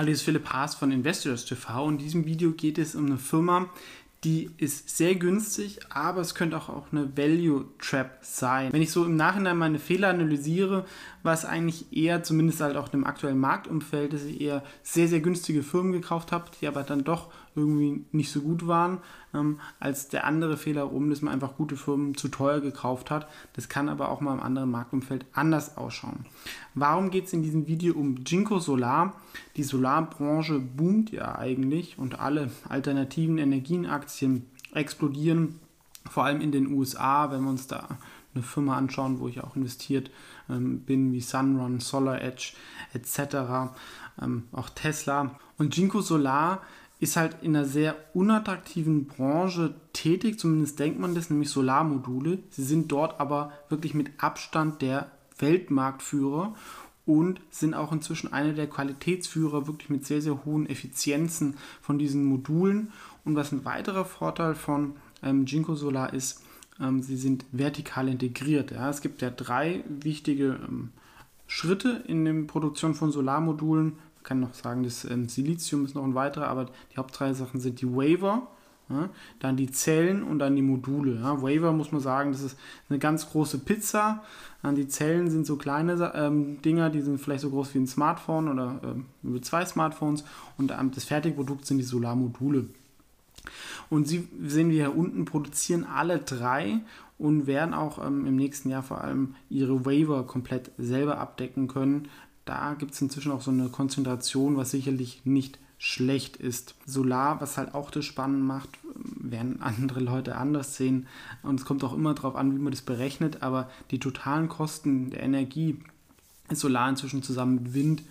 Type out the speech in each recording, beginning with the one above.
Hallo, hier ist Philipp Haas von Investors TV in diesem Video geht es um eine Firma, die ist sehr günstig, aber es könnte auch, auch eine Value Trap sein. Wenn ich so im Nachhinein meine Fehler analysiere, war es eigentlich eher, zumindest halt auch im aktuellen Marktumfeld, dass ich eher sehr, sehr günstige Firmen gekauft habe, die aber dann doch irgendwie nicht so gut waren, ähm, als der andere Fehler rum, dass man einfach gute Firmen zu teuer gekauft hat. Das kann aber auch mal im anderen Marktumfeld anders ausschauen. Warum geht es in diesem Video um Jinko Solar? Die Solarbranche boomt ja eigentlich und alle alternativen Energienaktien explodieren, vor allem in den USA, wenn wir uns da eine Firma anschauen, wo ich auch investiert ähm, bin, wie Sunrun, Solar Edge etc., ähm, auch Tesla. Und Jinko Solar ist halt in einer sehr unattraktiven Branche tätig, zumindest denkt man das, nämlich Solarmodule. Sie sind dort aber wirklich mit Abstand der Weltmarktführer und sind auch inzwischen eine der Qualitätsführer, wirklich mit sehr, sehr hohen Effizienzen von diesen Modulen. Und was ein weiterer Vorteil von ähm, Jinko Solar ist, sie sind vertikal integriert. Ja. Es gibt ja drei wichtige ähm, Schritte in der Produktion von Solarmodulen kann noch sagen, das ähm, Silizium ist noch ein weiterer, aber die Hauptdrei Sachen sind die Waver, ja, dann die Zellen und dann die Module. Ja. Waver muss man sagen, das ist eine ganz große Pizza. Dann die Zellen sind so kleine ähm, Dinger, die sind vielleicht so groß wie ein Smartphone oder ähm, zwei Smartphones. Und ähm, das Fertigprodukt sind die Solarmodule. Und Sie sehen wir hier unten, produzieren alle drei und werden auch ähm, im nächsten Jahr vor allem ihre Waiver komplett selber abdecken können da gibt es inzwischen auch so eine Konzentration, was sicherlich nicht schlecht ist. Solar, was halt auch das spannend macht, werden andere Leute anders sehen. Und es kommt auch immer darauf an, wie man das berechnet. Aber die totalen Kosten der Energie ist Solar inzwischen zusammen mit Wind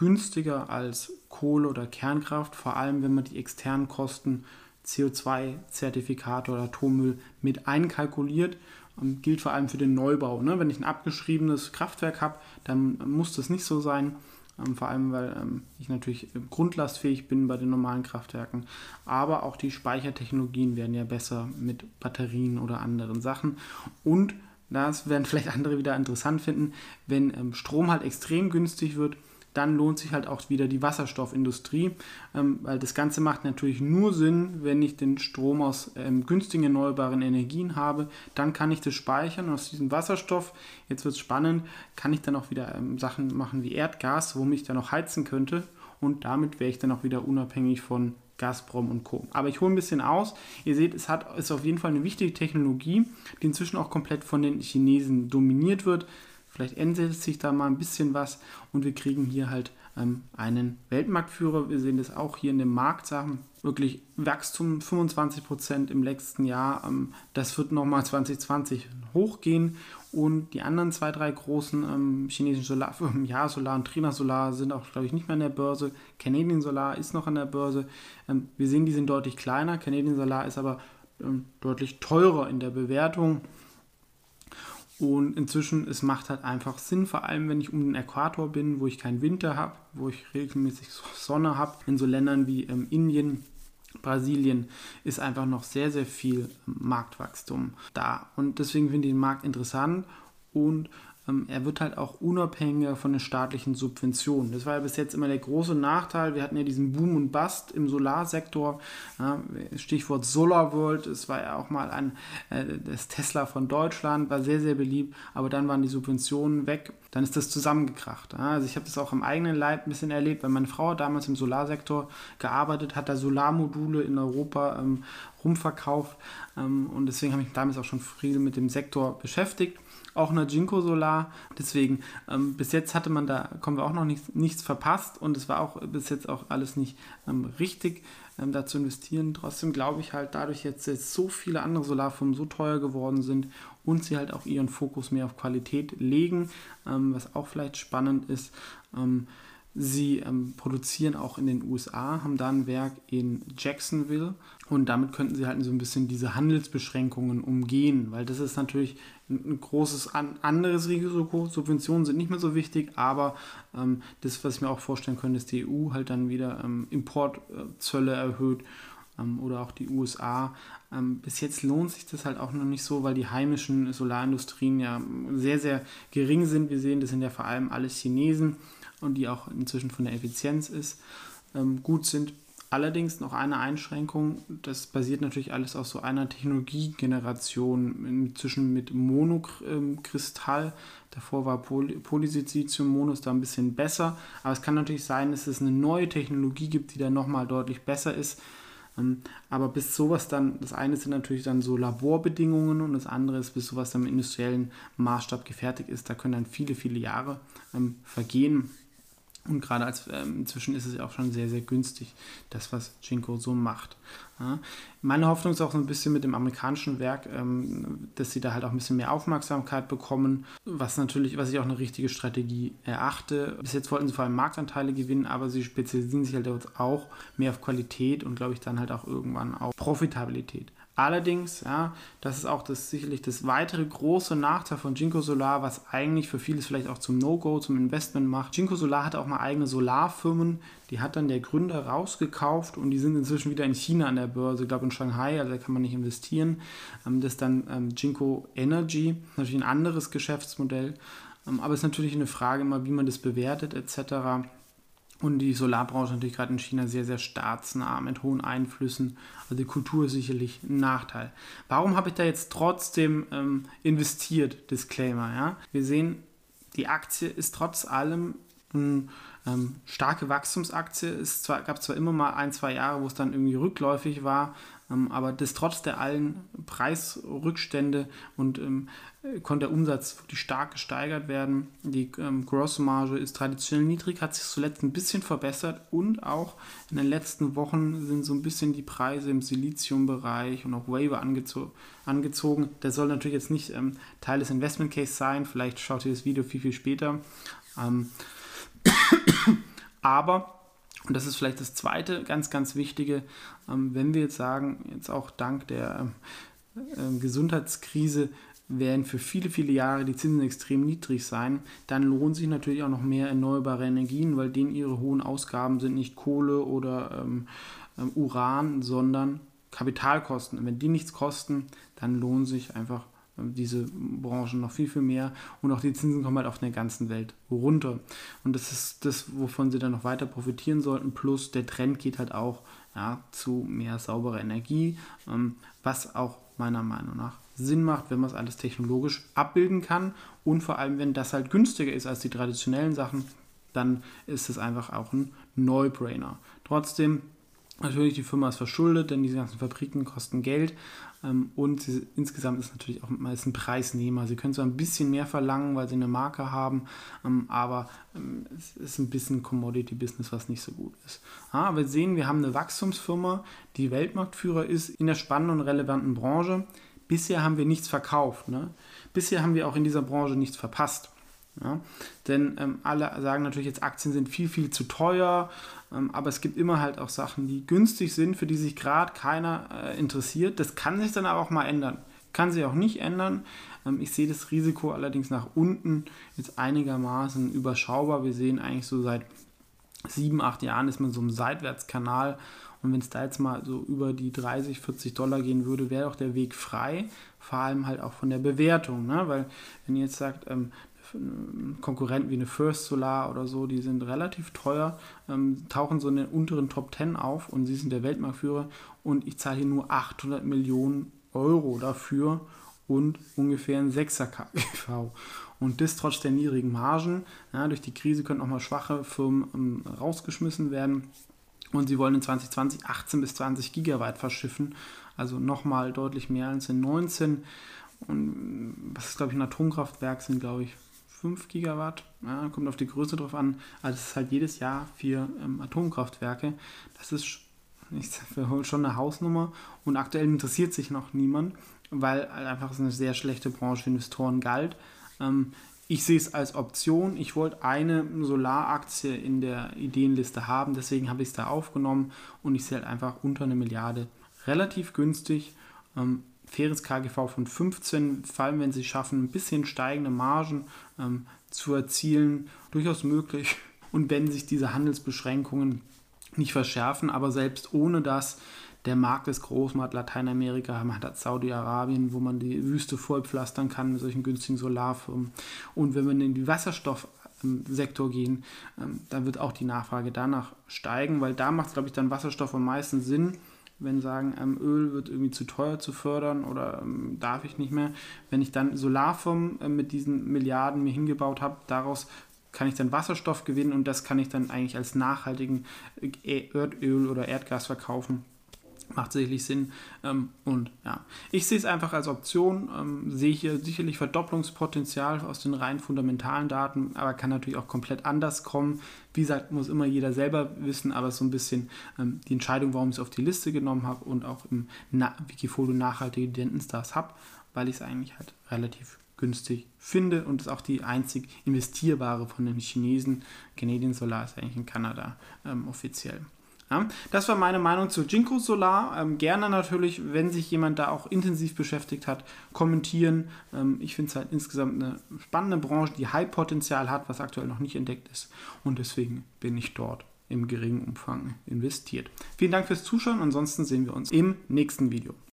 günstiger als Kohle oder Kernkraft. Vor allem, wenn man die externen Kosten CO2-Zertifikate oder Atommüll mit einkalkuliert und gilt vor allem für den Neubau. Ne? Wenn ich ein abgeschriebenes Kraftwerk habe, dann muss das nicht so sein. Ähm, vor allem, weil ähm, ich natürlich grundlastfähig bin bei den normalen Kraftwerken. Aber auch die Speichertechnologien werden ja besser mit Batterien oder anderen Sachen. Und das werden vielleicht andere wieder interessant finden, wenn ähm, Strom halt extrem günstig wird dann lohnt sich halt auch wieder die Wasserstoffindustrie, ähm, weil das Ganze macht natürlich nur Sinn, wenn ich den Strom aus ähm, günstigen erneuerbaren Energien habe, dann kann ich das speichern und aus diesem Wasserstoff, jetzt wird es spannend, kann ich dann auch wieder ähm, Sachen machen wie Erdgas, womit ich dann auch heizen könnte und damit wäre ich dann auch wieder unabhängig von Gazprom und Co. Aber ich hole ein bisschen aus. Ihr seht, es hat, ist auf jeden Fall eine wichtige Technologie, die inzwischen auch komplett von den Chinesen dominiert wird. Vielleicht ändert sich da mal ein bisschen was und wir kriegen hier halt ähm, einen Weltmarktführer. Wir sehen das auch hier in den Marktsachen. Wirklich Wachstum 25% im letzten Jahr. Ähm, das wird nochmal 2020 hochgehen. Und die anderen zwei, drei großen ähm, chinesischen Solarfirmen, ja, Solar und Trina Solar, sind auch, glaube ich, nicht mehr an der Börse. Canadian Solar ist noch an der Börse. Ähm, wir sehen, die sind deutlich kleiner. Canadian Solar ist aber ähm, deutlich teurer in der Bewertung. Und inzwischen, es macht halt einfach Sinn, vor allem wenn ich um den Äquator bin, wo ich keinen Winter habe, wo ich regelmäßig Sonne habe. In so Ländern wie ähm, Indien, Brasilien ist einfach noch sehr, sehr viel ähm, Marktwachstum da. Und deswegen finde ich den Markt interessant und er wird halt auch unabhängiger von den staatlichen Subventionen. Das war ja bis jetzt immer der große Nachteil. Wir hatten ja diesen Boom und Bust im Solarsektor. Stichwort Solar World. Es war ja auch mal ein, äh, das Tesla von Deutschland, war sehr, sehr beliebt. Aber dann waren die Subventionen weg. Dann ist das zusammengekracht. Also ich habe das auch im eigenen Leib ein bisschen erlebt, weil meine Frau damals im Solarsektor gearbeitet hat, da Solarmodule in Europa ähm, rumverkauft. Ähm, und deswegen habe ich mich damals auch schon viel mit dem Sektor beschäftigt auch eine Jinko Solar. Deswegen, ähm, bis jetzt hatte man da, kommen wir auch noch nichts, nichts verpasst und es war auch bis jetzt auch alles nicht ähm, richtig, ähm, da zu investieren. Trotzdem glaube ich halt, dadurch jetzt, jetzt so viele andere Solarfirmen so teuer geworden sind und sie halt auch ihren Fokus mehr auf Qualität legen, ähm, was auch vielleicht spannend ist. Ähm, Sie ähm, produzieren auch in den USA, haben da ein Werk in Jacksonville und damit könnten sie halt so ein bisschen diese Handelsbeschränkungen umgehen, weil das ist natürlich ein, großes an, anderes Risiko. Subventionen sind nicht mehr so wichtig, aber ähm, das, was ich mir auch vorstellen könnte, ist die EU halt dann wieder ähm, Importzölle erhöht ähm, oder auch die USA. Ähm, bis jetzt lohnt sich das halt auch noch nicht so, weil die heimischen Solarindustrien ja sehr, sehr gering sind. Wir sehen, das sind ja vor allem alles Chinesen und die auch inzwischen von der Effizienz ist, ähm, gut sind. Allerdings noch eine Einschränkung, das basiert natürlich alles auf so einer Technologiegeneration inzwischen mit Monokristall. Davor war Poly Polysilizium-Monos da ein bisschen besser, aber es kann natürlich sein, dass es eine neue Technologie gibt, die dann nochmal deutlich besser ist. Ähm, aber bis sowas dann, das eine sind natürlich dann so Laborbedingungen und das andere ist, bis sowas dann im industriellen Maßstab gefertigt ist, da können dann viele, viele Jahre ähm, vergehen. Und gerade als ähm, inzwischen ist es ja auch schon sehr, sehr günstig, das, was Jinko so macht. Ja. Meine Hoffnung ist auch so ein bisschen mit dem amerikanischen Werk, ähm, dass sie da halt auch ein bisschen mehr Aufmerksamkeit bekommen, was natürlich, was ich auch eine richtige Strategie erachte. Bis jetzt wollten sie vor allem Marktanteile gewinnen, aber sie spezialisieren sich halt auch mehr auf Qualität und glaube ich dann halt auch irgendwann auf Profitabilität. Allerdings, ja, das ist auch das, sicherlich das weitere große Nachteil von Jinko Solar, was eigentlich für vieles vielleicht auch zum No-Go, zum Investment macht. Jinko Solar hat auch mal eigene Solarfirmen, die hat dann der Gründer rausgekauft und die sind inzwischen wieder in China an der Börse, ich glaube in Shanghai, also da kann man nicht investieren. Ähm, das ist dann ähm, Jinko Energy, natürlich ein anderes Geschäftsmodell, ähm, aber es ist natürlich eine Frage immer, wie man das bewertet etc. Und die Solarbranche natürlich gerade in China sehr, sehr staatsnah mit hohen Einflüssen. Also die Kultur ist sicherlich ein Nachteil. Warum habe ich da jetzt trotzdem ähm, investiert? Disclaimer, ja. Wir sehen, die Aktie ist trotz allem ähm, starke Wachstumsaktie. Es zwar, gab zwar immer mal ein, zwei Jahre, wo es dann irgendwie rückläufig war, ähm, aber das trotz der allen Preisrückstände und ähm, konnte der Umsatz wirklich stark gesteigert werden. Die ähm, Grossmarge ist traditionell niedrig, hat sich zuletzt ein bisschen verbessert und auch in den letzten Wochen sind so ein bisschen die Preise im Siliziumbereich und auch Waiver angezo angezogen. Der soll natürlich jetzt nicht ähm, Teil des Investment Case sein, vielleicht schaut ihr das Video viel, viel später. Ähm, aber und das ist vielleicht das zweite ganz, ganz wichtige, ähm, wenn wir jetzt sagen, jetzt auch dank der äh, Gesundheitskrise werden für viele, viele Jahre die Zinsen extrem niedrig sein, dann lohnt sich natürlich auch noch mehr erneuerbare Energien, weil denen ihre hohen Ausgaben sind nicht Kohle oder ähm, ähm, Uran, sondern Kapitalkosten. Und wenn die nichts kosten, dann lohnen sich einfach diese Branchen noch viel, viel mehr und auch die Zinsen kommen halt auf der ganzen Welt runter. Und das ist das, wovon sie dann noch weiter profitieren sollten. Plus der Trend geht halt auch ja, zu mehr sauberer Energie, ähm, was auch meiner Meinung nach Sinn macht, wenn man es alles technologisch abbilden kann und vor allem, wenn das halt günstiger ist als die traditionellen Sachen, dann ist es einfach auch ein No-Brainer. Trotzdem Natürlich, die Firma ist verschuldet, denn diese ganzen Fabriken kosten Geld. Ähm, und sie, insgesamt ist natürlich auch meist ein Preisnehmer. Sie können zwar ein bisschen mehr verlangen, weil sie eine Marke haben, ähm, aber ähm, es ist ein bisschen Commodity-Business, was nicht so gut ist. aber wir sehen, wir haben eine Wachstumsfirma, die Weltmarktführer ist in der spannenden und relevanten Branche. Bisher haben wir nichts verkauft. Ne? Bisher haben wir auch in dieser Branche nichts verpasst. Ja? Denn ähm, alle sagen natürlich jetzt, Aktien sind viel, viel zu teuer, ähm, aber es gibt immer halt auch Sachen, die günstig sind, für die sich gerade keiner äh, interessiert. Das kann sich dann aber auch mal ändern. Kann sich auch nicht ändern. Ähm, ich sehe das Risiko allerdings nach unten jetzt einigermaßen überschaubar. Wir sehen eigentlich so seit sieben, acht Jahren ist man so im Seitwärtskanal und wenn es da jetzt mal so über die 30, 40 Dollar gehen würde, wäre auch der Weg frei. Vor allem halt auch von der Bewertung. Ne? Weil wenn ihr jetzt sagt, ähm, Konkurrenten wie eine First Solar oder so, die sind relativ teuer, ähm, tauchen so in den unteren Top 10 auf und sie sind der Weltmarktführer und ich zahle hier nur 800 Millionen Euro dafür und ungefähr ein 6er KGV. Und das trotz der niedrigen Margen. Ja, durch die Krise können auch mal schwache Firmen ähm, rausgeschmissen werden. Und sie wollen in 2020 18 bis 20 Gigawatt verschiffen, also nochmal deutlich mehr als in 19. Und was ist, glaube ich, ein Atomkraftwerk sind, glaube ich, 5 Gigawatt, ja, kommt auf die Größe drauf an. Also das ist halt jedes Jahr vier ähm, Atomkraftwerke. Das ist ich schon eine Hausnummer und aktuell interessiert sich noch niemand, weil halt einfach eine sehr schlechte Branche für Investoren galt. Ähm, ich sehe es als Option. Ich wollte eine Solaraktie in der Ideenliste haben, deswegen habe ich es da aufgenommen und ich sehe halt einfach unter eine Milliarde relativ günstig. Ähm, faires KGV von 15, vor allem wenn sie schaffen, ein bisschen steigende Margen ähm, zu erzielen, durchaus möglich. Und wenn sich diese Handelsbeschränkungen nicht verschärfen, aber selbst ohne das, der Markt ist groß, man hat Lateinamerika, man hat Saudi-Arabien, wo man die Wüste vollpflastern kann mit solchen günstigen Solarfirmen. Und wenn wir in die Wasserstoffsektor gehen, ähm, dann wird auch die Nachfrage danach steigen, weil da macht es, glaube ich, dann Wasserstoff am meisten Sinn, wenn sagen, ähm, Öl wird irgendwie zu teuer zu fördern oder ähm, darf ich nicht mehr. Wenn ich dann Solarfirmen äh, mit diesen Milliarden mir hingebaut habe, daraus kann ich dann Wasserstoff gewinnen und das kann ich dann eigentlich als nachhaltigen äh, Erdöl oder Erdgas verkaufen. Macht sicherlich Sinn. Ähm, und ja, ich sehe es einfach als Option, ähm, sehe hier sicherlich Verdopplungspotenzial aus den rein fundamentalen Daten, aber kann natürlich auch komplett anders kommen. Wie gesagt, muss immer jeder selber wissen, aber so ein bisschen ähm, die Entscheidung, warum ich es auf die Liste genommen habe und auch im Na Wikifolio nachhaltige Dividendenstars habe, weil ich es eigentlich halt relativ günstig finde und ist auch die einzig investierbare von den Chinesen. Canadian Solar ist eigentlich in Kanada ähm, offiziell. Ja, das war meine Meinung zu Jinko Solar. Ähm, gerne natürlich, wenn sich jemand da auch intensiv beschäftigt hat, kommentieren. Ähm, ich finde es halt insgesamt eine spannende Branche, die High-Potenzial hat, was aktuell noch nicht entdeckt ist. Und deswegen bin ich dort im geringen Umfang investiert. Vielen Dank fürs Zuschauen. Ansonsten sehen wir uns im nächsten Video.